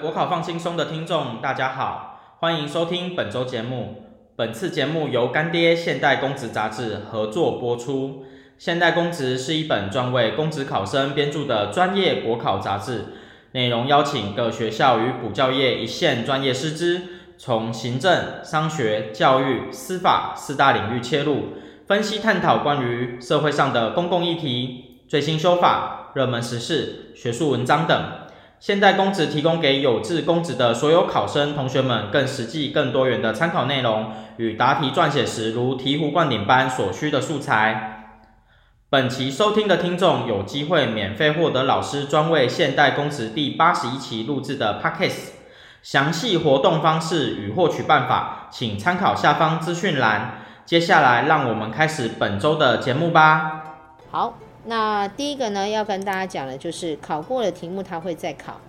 国考放轻松的听众，大家好，欢迎收听本周节目。本次节目由干爹现代公职杂志合作播出。现代公职是一本专为公职考生编著的专业国考杂志，内容邀请各学校与补教业一线专业师资，从行政、商学、教育、司法四大领域切入，分析探讨关于社会上的公共议题、最新修法、热门时事、学术文章等。现代公职提供给有志公职的所有考生同学们更实际、更多元的参考内容与答题撰写时如醍醐灌顶般所需的素材。本期收听的听众有机会免费获得老师专为现代公职第八十一期录制的 Podcast，详细活动方式与获取办法，请参考下方资讯栏。接下来，让我们开始本周的节目吧。好。那第一个呢，要跟大家讲的就是考过的题目，它会再考。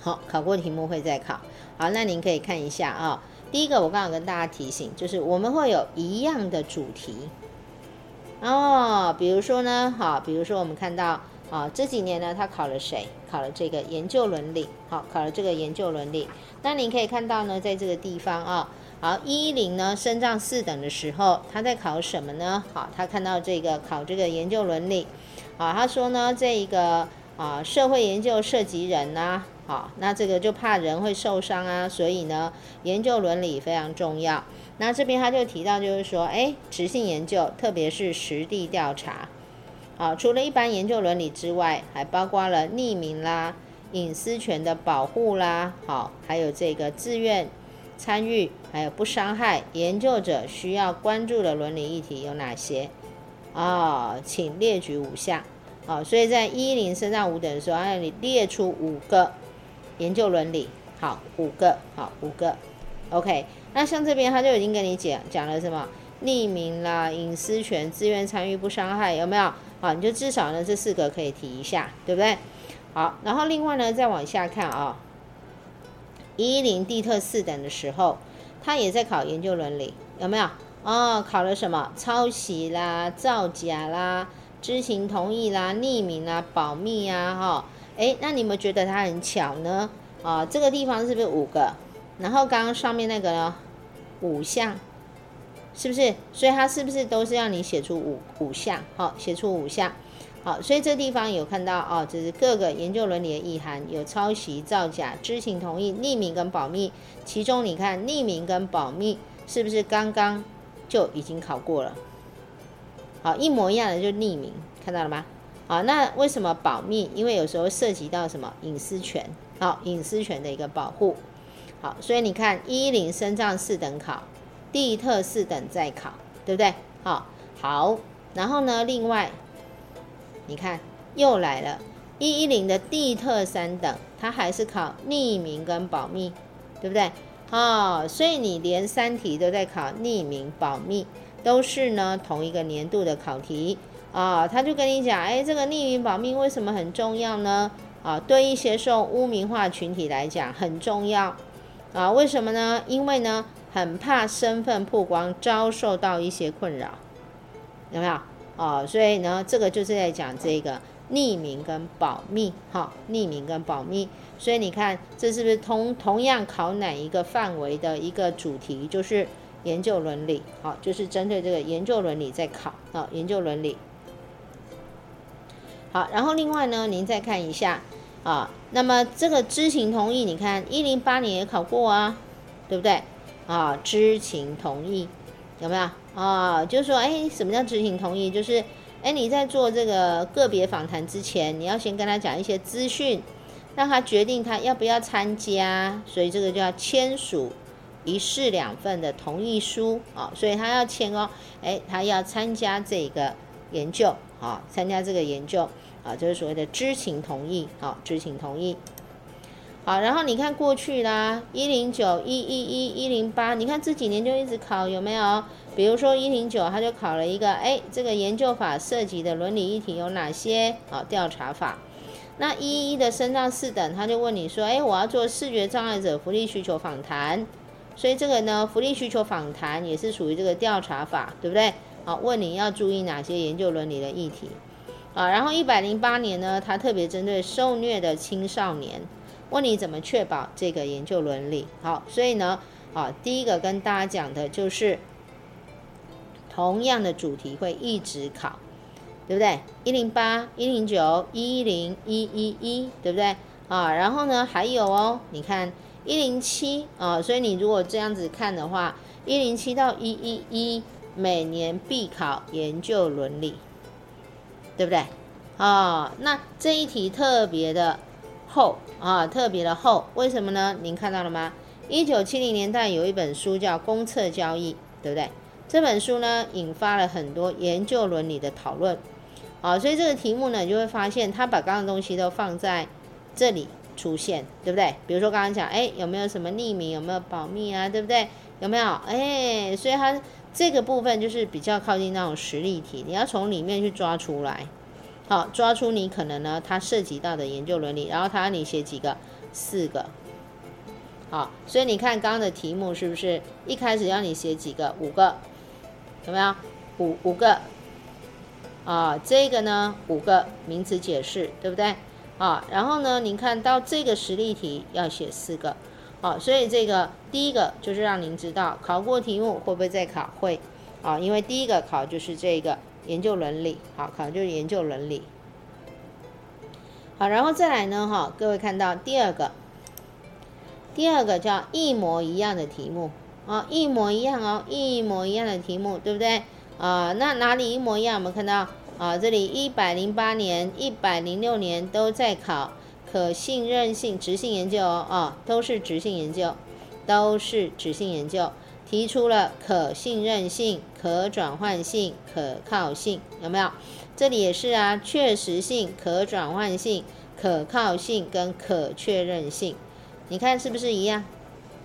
好，考过的题目会再考。好，那您可以看一下啊。第一个，我刚刚跟大家提醒，就是我们会有一样的主题。哦，比如说呢，好，比如说我们看到啊，这几年呢，他考了谁？考了这个研究伦理。好，考了这个研究伦理。那您可以看到呢，在这个地方啊。好，一一零呢，升上四等的时候，他在考什么呢？好，他看到这个考这个研究伦理，好，他说呢，这一个啊社会研究涉及人呐、好，那这个就怕人会受伤啊，所以呢，研究伦理非常重要。那这边他就提到，就是说，哎，质性研究，特别是实地调查，好，除了一般研究伦理之外，还包括了匿名啦、隐私权的保护啦，好，还有这个自愿。参与还有不伤害研究者需要关注的伦理议题有哪些？啊、哦，请列举五项。啊、哦，所以在一零升上五等的时候，让你列出五个研究伦理。好，五个，好，五个。OK，那像这边他就已经跟你讲讲了什么？匿名啦，隐私权，自愿参与，不伤害，有没有？好，你就至少呢这四个可以提一下，对不对？好，然后另外呢再往下看啊。一零地特四等的时候，他也在考研究伦理，有没有？哦，考了什么？抄袭啦、造假啦、知情同意啦、匿名啦、保密啊，哈、哦。诶，那你们觉得他很巧呢？啊、哦，这个地方是不是五个？然后刚刚上面那个呢？五项，是不是？所以他是不是都是让你写出五五项？好、哦，写出五项。好，所以这地方有看到哦，就是各个研究伦理的意涵，有抄袭、造假、知情同意、匿名跟保密。其中你看匿名跟保密是不是刚刚就已经考过了？好，一模一样的就匿名，看到了吗？好，那为什么保密？因为有时候涉及到什么隐私权，好，隐私权的一个保护。好，所以你看一零升上四等考，地特四等再考，对不对？好，好，然后呢，另外。你看，又来了，一一零的地特三等，它还是考匿名跟保密，对不对？哦，所以你连三题都在考匿名保密，都是呢同一个年度的考题啊。他就跟你讲，哎，这个匿名保密为什么很重要呢？啊，对一些受污名化群体来讲很重要啊。为什么呢？因为呢，很怕身份曝光遭受到一些困扰，有没有？哦，所以呢，这个就是在讲这个匿名跟保密，哈、匿名跟保密。所以你看，这是不是同同样考哪一个范围的一个主题？就是研究伦理，好、就是针对这个研究伦理在考，啊、研究伦理。好，然后另外呢，您再看一下，啊、那么这个知情同意，你看一零八年也考过啊，对不对？啊、知情同意有没有？啊、哦，就是说，哎，什么叫知情同意？就是，哎，你在做这个个别访谈之前，你要先跟他讲一些资讯，让他决定他要不要参加，所以这个就要签署一式两份的同意书啊、哦，所以他要签哦，哎，他要参加这个研究啊、哦，参加这个研究啊，就是所谓的知情同意啊、知情同意。好，然后你看过去啦，一零九、一一一、一零八，你看这几年就一直考有没有？比如说一零九，他就考了一个，哎，这个研究法涉及的伦理议题有哪些？啊，调查法。那一一的升上四等，他就问你说，哎，我要做视觉障碍者福利需求访谈，所以这个呢，福利需求访谈也是属于这个调查法，对不对？好，问你要注意哪些研究伦理的议题？啊，然后一百零八年呢，他特别针对受虐的青少年，问你怎么确保这个研究伦理。好，所以呢，啊，第一个跟大家讲的就是，同样的主题会一直考，对不对？一零八、一零九、一零一一一，对不对？啊，然后呢，还有哦，你看一零七啊，所以你如果这样子看的话，一零七到一一一每年必考研究伦理，对不对？啊，那这一题特别的厚啊，特别的厚，为什么呢？您看到了吗？一九七零年代有一本书叫《公测交易》，对不对？这本书呢，引发了很多研究伦理的讨论。啊，所以这个题目呢，你就会发现他把刚刚的东西都放在。这里出现，对不对？比如说刚刚讲，哎，有没有什么匿名，有没有保密啊？对不对？有没有？哎，所以它这个部分就是比较靠近那种实例题，你要从里面去抓出来，好，抓出你可能呢它涉及到的研究伦理，然后它让你写几个？四个。好，所以你看刚刚的题目是不是一开始让你写几个？五个，有没有？五五个。啊，这个呢五个名词解释，对不对？啊，然后呢，您看到这个实例题要写四个，好，所以这个第一个就是让您知道考过题目会不会再考？会，啊，因为第一个考就是这个研究伦理，好，考就是研究伦理。好，然后再来呢，哈，各位看到第二个，第二个叫一模一样的题目，啊，一模一样哦，一模一样的题目，对不对？啊，那哪里一模一样？我们看到。啊，这里一百零八年、一百零六年都在考可信任性直性研究哦，啊，都是直性研究，都是直性研究，提出了可信任性、可转换性、可靠性，有没有？这里也是啊，确实性、可转换性、可靠性跟可确认性，你看是不是一样？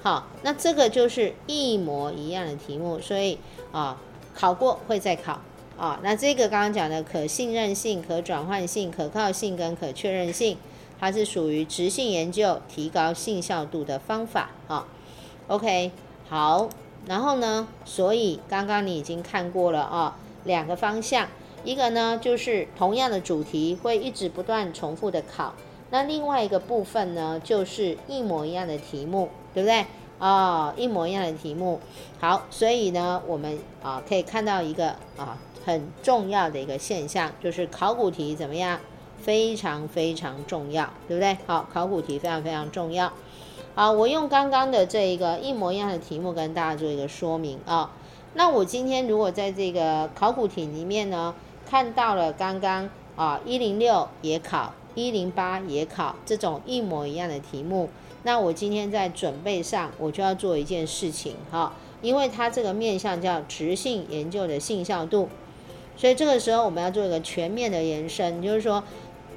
好，那这个就是一模一样的题目，所以啊，考过会再考。啊、那这个刚刚讲的可信任性、可转换性、可靠性跟可确认性，它是属于质性研究提高信效度的方法啊、OK，好，然后呢，所以刚刚你已经看过了啊、两个方向，一个呢就是同样的主题会一直不断重复的考，那另外一个部分呢就是一模一样的题目，对不对？啊、哦，一模一样的题目。好，所以呢，我们啊可以看到一个啊。很重要的一个现象就是考古题怎么样？非常非常重要，对不对？好，考古题非常非常重要。好，我用刚刚的这一个一模一样的题目跟大家做一个说明啊。那我今天如果在这个考古题里面呢，看到了刚刚啊一零六也考，一零八也考这种一模一样的题目，那我今天在准备上我就要做一件事情哈，因为它这个面向叫直性研究的信效度。所以这个时候我们要做一个全面的延伸，就是说，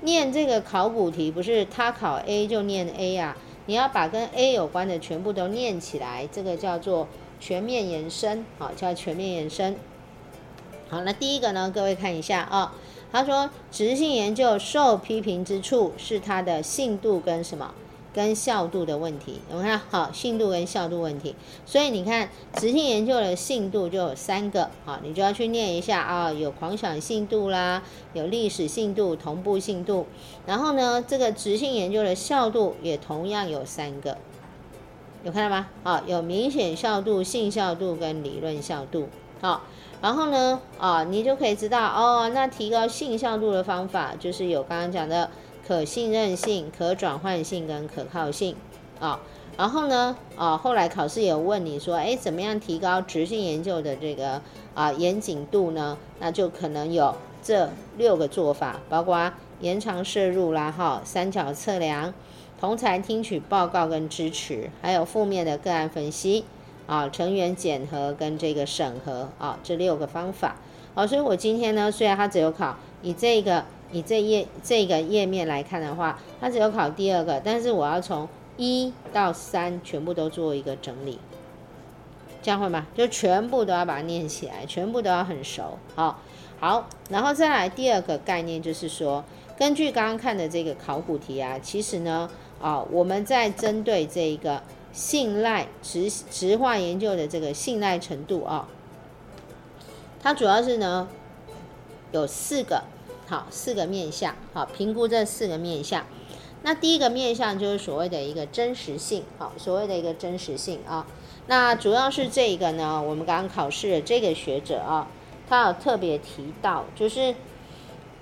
念这个考古题不是他考 A 就念 A 啊，你要把跟 A 有关的全部都念起来，这个叫做全面延伸，好，叫全面延伸。好，那第一个呢，各位看一下啊，他说，直性研究受批评之处是它的信度跟什么？跟效度的问题，有没有看好？信度跟效度问题，所以你看，直性研究的信度就有三个，好，你就要去念一下啊，有狂想信度啦，有历史信度、同步信度，然后呢，这个直性研究的效度也同样有三个，有看到吗？啊，有明显效度、信效度跟理论效度，好，然后呢，啊，你就可以知道哦，那提高信效度的方法就是有刚刚讲的。可信任性、可转换性跟可靠性啊，然后呢啊，后来考试有问你说，哎，怎么样提高质性研究的这个啊严谨度呢？那就可能有这六个做法，包括延长摄入啦，哈，三角测量、同侪听取报告跟支持，还有负面的个案分析啊，成员检核跟这个审核啊，这六个方法。好，所以我今天呢，虽然它只有考以这个。你这页这个页面来看的话，它只有考第二个，但是我要从一到三全部都做一个整理，这样会吗？就全部都要把它念起来，全部都要很熟。好，好，然后再来第二个概念就是说，根据刚刚看的这个考古题啊，其实呢，啊，我们在针对这一个信赖质质化研究的这个信赖程度啊，它主要是呢有四个。好，四个面向，好，评估这四个面向。那第一个面向就是所谓的一个真实性，好，所谓的一个真实性啊。那主要是这个呢，我们刚刚考试的这个学者啊，他有特别提到，就是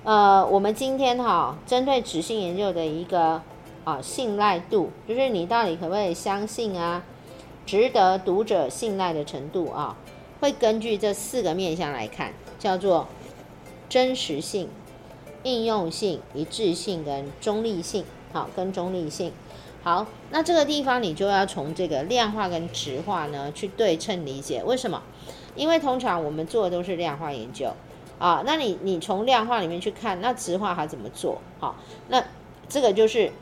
呃，我们今天哈，针对质性研究的一个啊信赖度，就是你到底可不可以相信啊，值得读者信赖的程度啊，会根据这四个面向来看，叫做真实性、应用性、一致性跟中立性，好，跟中立性。好，那这个地方你就要从这个量化跟质化呢去对称理解。为什么？因为通常我们做的都是量化研究啊。那你你从量化里面去看，那质化它怎么做？好，那这个就是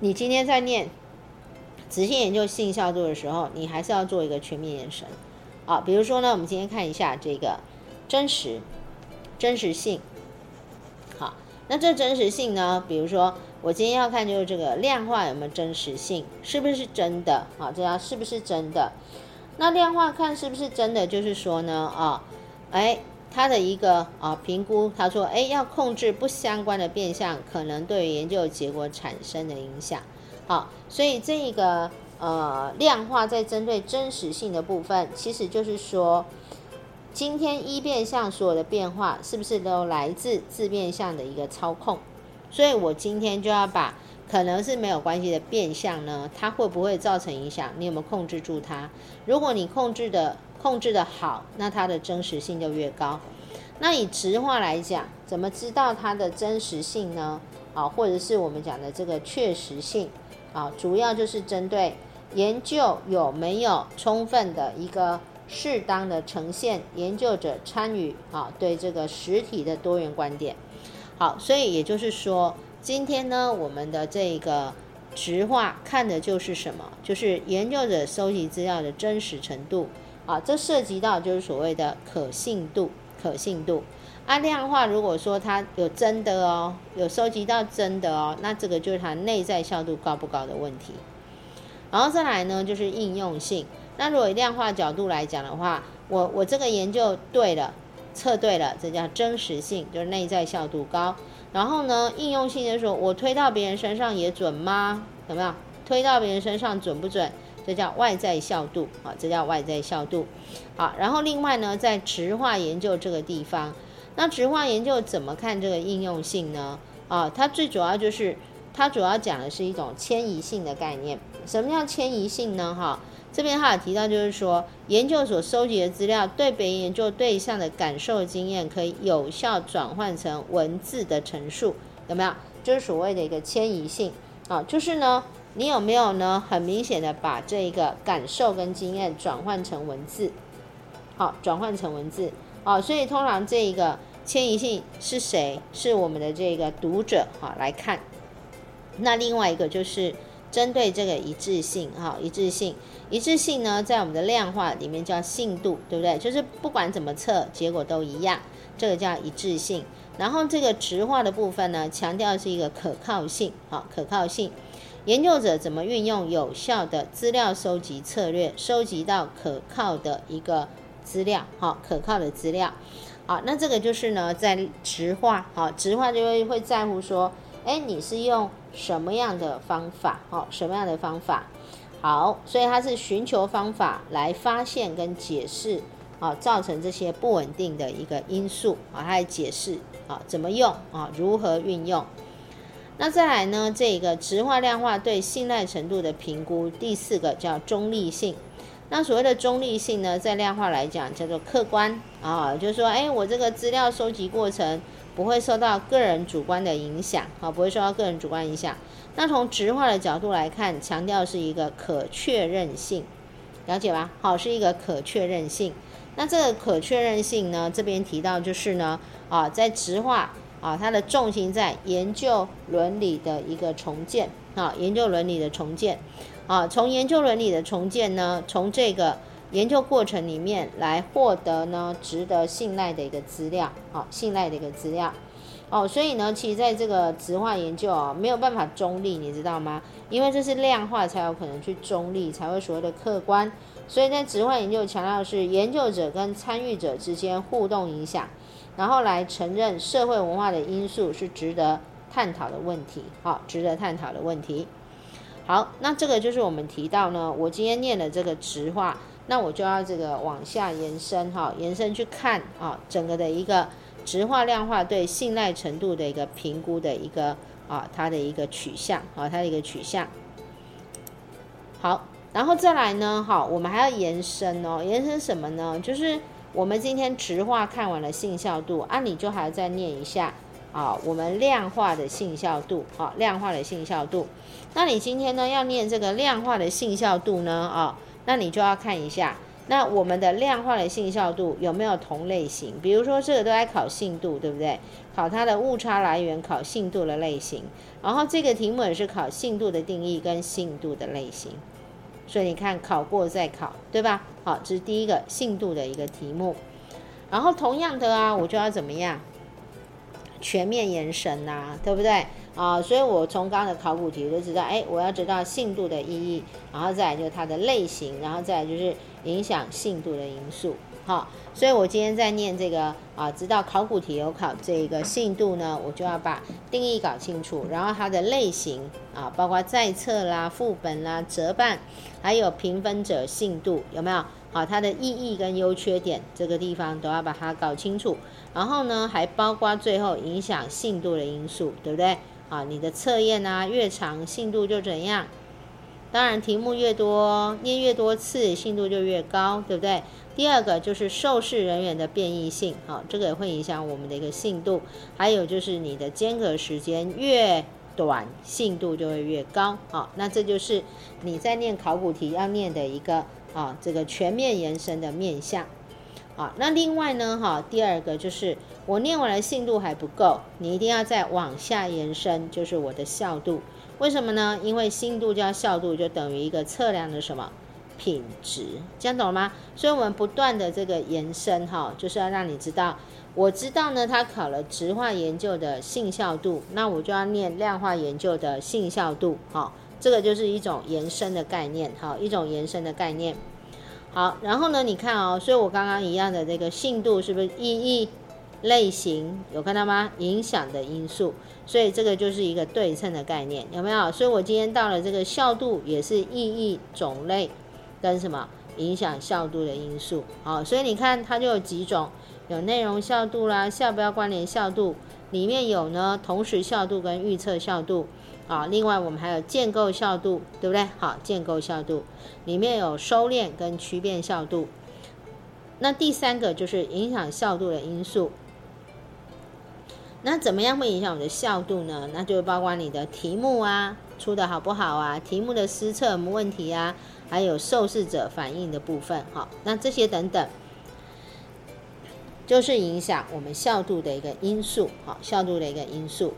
你今天在念质性研究性效度的时候，你还是要做一个全面延伸啊。比如说呢，我们今天看一下这个真实真实性。那这真实性呢，比如说。我今天要看就是这个量化有没有真实性，是不是真的啊？这样是不是真的？那量化看是不是真的，就是说呢，啊，哎，它的一个啊评估，他说，哎，要控制不相关的变项可能对于研究结果产生的影响。好，所以这一个呃量化在针对真实性的部分，其实就是说，今天一变相所有的变化是不是都来自自变相的一个操控？所以我今天就要把可能是没有关系的变相呢，它会不会造成影响？你有没有控制住它？如果你控制的控制的好，那它的真实性就越高。那以直化来讲，怎么知道它的真实性呢？啊，或者是我们讲的这个确实性啊，主要就是针对研究有没有充分的一个适当的呈现研究者参与啊，对这个实体的多元观点。好，所以也就是说，今天呢，我们的这个质化看的就是什么？就是研究者收集资料的真实程度啊，这涉及到就是所谓的可信度，可信度。啊、量化，如果说它有真的哦，有收集到真的哦，那这个就是它内在效度高不高的问题。然后再来呢，就是应用性。那如果以量化角度来讲的话，我我这个研究对了。测对了，这叫真实性，就是内在效度高。然后呢，应用性就是说我推到别人身上也准吗？有没有？推到别人身上准不准？这叫外在效度啊，这叫外在效度。好，然后另外呢，在质化研究这个地方，那质化研究怎么看这个应用性呢？啊，它最主要就是它主要讲的是一种迁移性的概念。什么叫迁移性呢？哈？这边他有提到，就是说，研究所收集的资料对别人研究对象的感受经验，可以有效转换成文字的陈述，有没有？就是所谓的一个迁移性啊，就是呢，你有没有呢？很明显的把这一个感受跟经验转换成文字，好，转换成文字，啊，所以通常这一个迁移性是谁？是我们的这个读者，哈，来看。那另外一个就是。针对这个一致性，哈，一致性，一致性呢，在我们的量化里面叫信度，对不对？就是不管怎么测，结果都一样，这个叫一致性。然后这个质化的部分呢，强调是一个可靠性，好，可靠性。研究者怎么运用有效的资料收集策略，收集到可靠的一个资料，好，可靠的资料。好，那这个就是呢，在质化，好，质化就会会在乎说，哎，你是用。什么样的方法？哦，什么样的方法？好，所以它是寻求方法来发现跟解释啊，造成这些不稳定的一个因素啊，它来解释啊，怎么用啊，如何运用？那再来呢？这个直化量化对信赖程度的评估，第四个叫中立性。那所谓的中立性呢，在量化来讲叫做客观啊，就是说，哎，我这个资料收集过程。不会受到个人主观的影响，好，不会受到个人主观影响。那从直化的角度来看，强调是一个可确认性，了解吧？好，是一个可确认性。那这个可确认性呢，这边提到就是呢，啊，在直化啊，它的重心在研究伦理的一个重建，啊，研究伦理的重建，啊，从研究伦理的重建呢，从这个。研究过程里面来获得呢，值得信赖的一个资料，好，信赖的一个资料，哦，所以呢，其实在这个质化研究啊，没有办法中立，你知道吗？因为这是量化才有可能去中立，才会所谓的客观。所以在质化研究强调的是研究者跟参与者之间互动影响，然后来承认社会文化的因素是值得探讨的问题，好，值得探讨的问题。好，那这个就是我们提到呢，我今天念的这个质化，那我就要这个往下延伸哈，延伸去看啊，整个的一个直化量化对信赖程度的一个评估的一个啊，它的一个取向啊，它的一个取向。好，然后再来呢，好，我们还要延伸哦，延伸什么呢？就是我们今天直化看完了信效度，啊，你就还要再念一下啊，我们量化的信效度，啊，量化的信效度。那你今天呢要念这个量化的信效度呢，啊，那你就要看一下，那我们的量化的信效度有没有同类型？比如说这个都在考信度，对不对？考它的误差来源，考信度的类型，然后这个题目也是考信度的定义跟信度的类型。所以你看，考过再考，对吧？好，这是第一个信度的一个题目。然后同样的啊，我就要怎么样？全面延伸呐，对不对？啊，所以我从刚刚的考古题就知道，哎，我要知道信度的意义，然后再来就是它的类型，然后再来就是影响信度的因素。好，所以我今天在念这个啊，知道考古题有考这个信度呢，我就要把定义搞清楚，然后它的类型啊，包括在册啦、副本啦、折半，还有评分者信度有没有？好，它的意义跟优缺点这个地方都要把它搞清楚。然后呢，还包括最后影响信度的因素，对不对？啊，你的测验啊越长，信度就怎样？当然题目越多，念越多次，信度就越高，对不对？第二个就是受试人员的变异性，好，这个也会影响我们的一个信度。还有就是你的间隔时间越短，信度就会越高。好，那这就是你在念考古题要念的一个啊，这个全面延伸的面向。好，那另外呢，哈，第二个就是我念完了信度还不够，你一定要再往下延伸，就是我的效度。为什么呢？因为信度加效度就等于一个测量的什么？品质，这样懂了吗？所以，我们不断的这个延伸，哈，就是要让你知道，我知道呢，他考了质化研究的信效度，那我就要念量化研究的信效度，哈，这个就是一种延伸的概念，哈，一种延伸的概念。好，然后呢，你看哦，所以我刚刚一样的这个信度是不是意义、类型有看到吗？影响的因素，所以这个就是一个对称的概念，有没有？所以我今天到了这个效度，也是意义、种类。跟什么影响效度的因素？好，所以你看它就有几种，有内容效度啦，效标关联效度，里面有呢同时效度跟预测效度啊。另外我们还有建构效度，对不对？好，建构效度里面有收敛跟区变效度。那第三个就是影响效度的因素。那怎么样会影响我们的效度呢？那就包括你的题目啊出的好不好啊，题目的施测有没问题啊？还有受试者反应的部分，好，那这些等等，就是影响我们效度的一个因素，好，效度的一个因素。